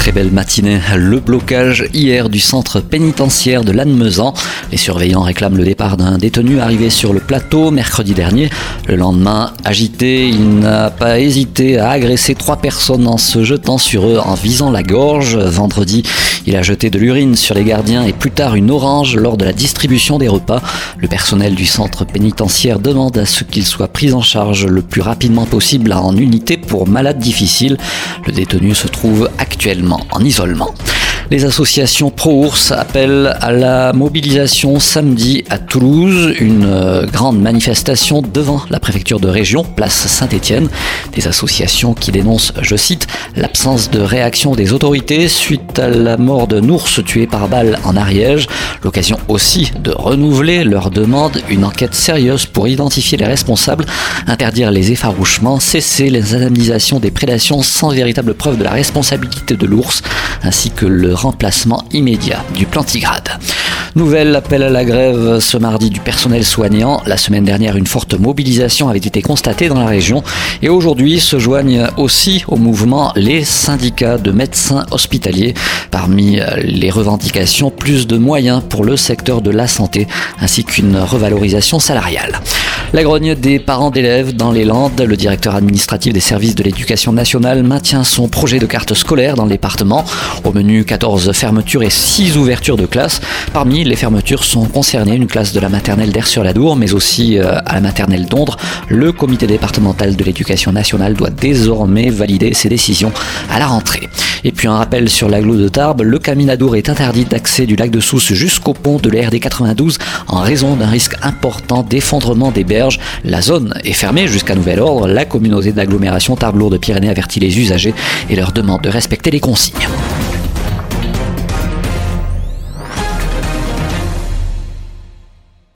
Très belle matinée. Le blocage hier du centre pénitentiaire de Lannemezan. Les surveillants réclament le départ d'un détenu arrivé sur le plateau mercredi dernier. Le lendemain, agité, il n'a pas hésité à agresser trois personnes en se jetant sur eux en visant la gorge. Vendredi, il a jeté de l'urine sur les gardiens et plus tard une orange lors de la distribution des repas. Le personnel du centre pénitentiaire demande à ce qu'il soit pris en charge le plus rapidement possible en unité pour malades difficiles. Le détenu se trouve actuellement en isolement. Les associations pro-ours appellent à la mobilisation samedi à Toulouse, une euh, grande manifestation devant la préfecture de région, place Saint-Étienne. Des associations qui dénoncent, je cite, l'absence de réaction des autorités suite à la mort d'un ours tué par balle en Ariège. L'occasion aussi de renouveler leur demande, une enquête sérieuse pour identifier les responsables, interdire les effarouchements, cesser les indemnisations des prédations sans véritable preuve de la responsabilité de l'ours, ainsi que le remplacement immédiat du plantigrade. Nouvel appel à la grève ce mardi du personnel soignant. La semaine dernière, une forte mobilisation avait été constatée dans la région et aujourd'hui se joignent aussi au mouvement les syndicats de médecins hospitaliers. Parmi les revendications, plus de moyens pour le secteur de la santé ainsi qu'une revalorisation salariale. La grogne des parents d'élèves dans les Landes, le directeur administratif des services de l'éducation nationale maintient son projet de carte scolaire dans le département. Au menu 14 fermetures et 6 ouvertures de classes. Parmi les fermetures sont concernées une classe de la maternelle d'Air-sur-la-Dour, mais aussi euh, à la maternelle d'Ondre. Le comité départemental de l'éducation nationale doit désormais valider ses décisions à la rentrée. Et puis un rappel sur l'agglo de Tarbes, le Caminadour est interdit d'accès du lac de Sousse jusqu'au pont de l'RD 92 en raison d'un risque important d'effondrement des berges. La zone est fermée jusqu'à nouvel ordre. La communauté d'agglomération Tarbes-Lourdes-Pyrénées avertit les usagers et leur demande de respecter les consignes.